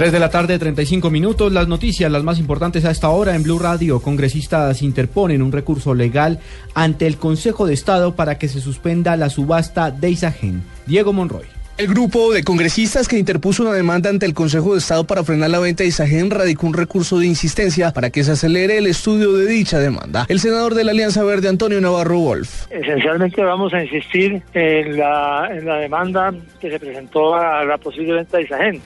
3 de la tarde, 35 minutos. Las noticias, las más importantes a esta hora en Blue Radio. Congresistas interponen un recurso legal ante el Consejo de Estado para que se suspenda la subasta de Isagen. Diego Monroy. El grupo de congresistas que interpuso una demanda ante el Consejo de Estado para frenar la venta de Isagen radicó un recurso de insistencia para que se acelere el estudio de dicha demanda. El senador de la Alianza Verde, Antonio Navarro Wolf. Esencialmente vamos a insistir en la, en la demanda que se presentó a la posible venta de Isagen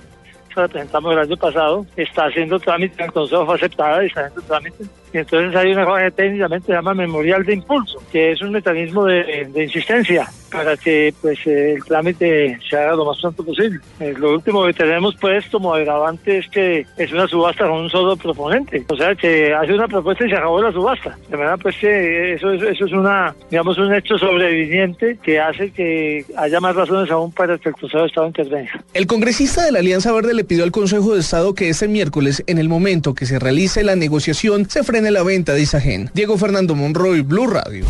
la el año pasado, está haciendo trámite, el Consejo fue aceptada y está haciendo trámite. Y entonces hay una cosa que técnicamente se llama memorial de impulso, que es un mecanismo de, insistencia para que pues el trámite se haga lo más pronto posible. Eh, lo último que tenemos puesto como agravante es que es una subasta con un solo proponente, o sea que hace una propuesta y se acabó la subasta. De verdad pues que eso, eso es una, digamos, un hecho sobreviviente que hace que haya más razones aún para que el Consejo de Estado intervenga. El congresista de la Alianza Verde le pidió al Consejo de Estado que ese miércoles, en el momento que se realice la negociación, se frene la venta de Isagen. Diego Fernando Monroy, Blue Radio.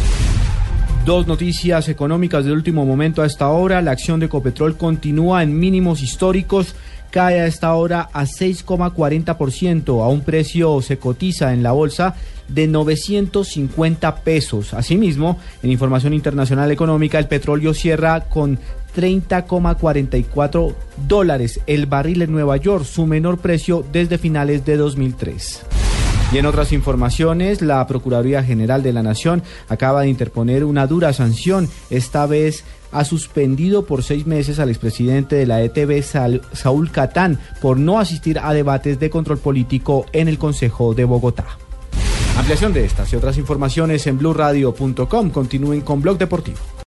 Dos noticias económicas de último momento a esta hora. La acción de Copetrol continúa en mínimos históricos. Cae a esta hora a 6,40%. A un precio se cotiza en la bolsa de 950 pesos. Asimismo, en información internacional económica, el petróleo cierra con 30,44 dólares el barril en Nueva York, su menor precio desde finales de 2003. Y en otras informaciones, la Procuraduría General de la Nación acaba de interponer una dura sanción. Esta vez ha suspendido por seis meses al expresidente de la ETB, Saúl Catán, por no asistir a debates de control político en el Consejo de Bogotá. Ampliación de estas y otras informaciones en blurradio.com. Continúen con Blog Deportivo.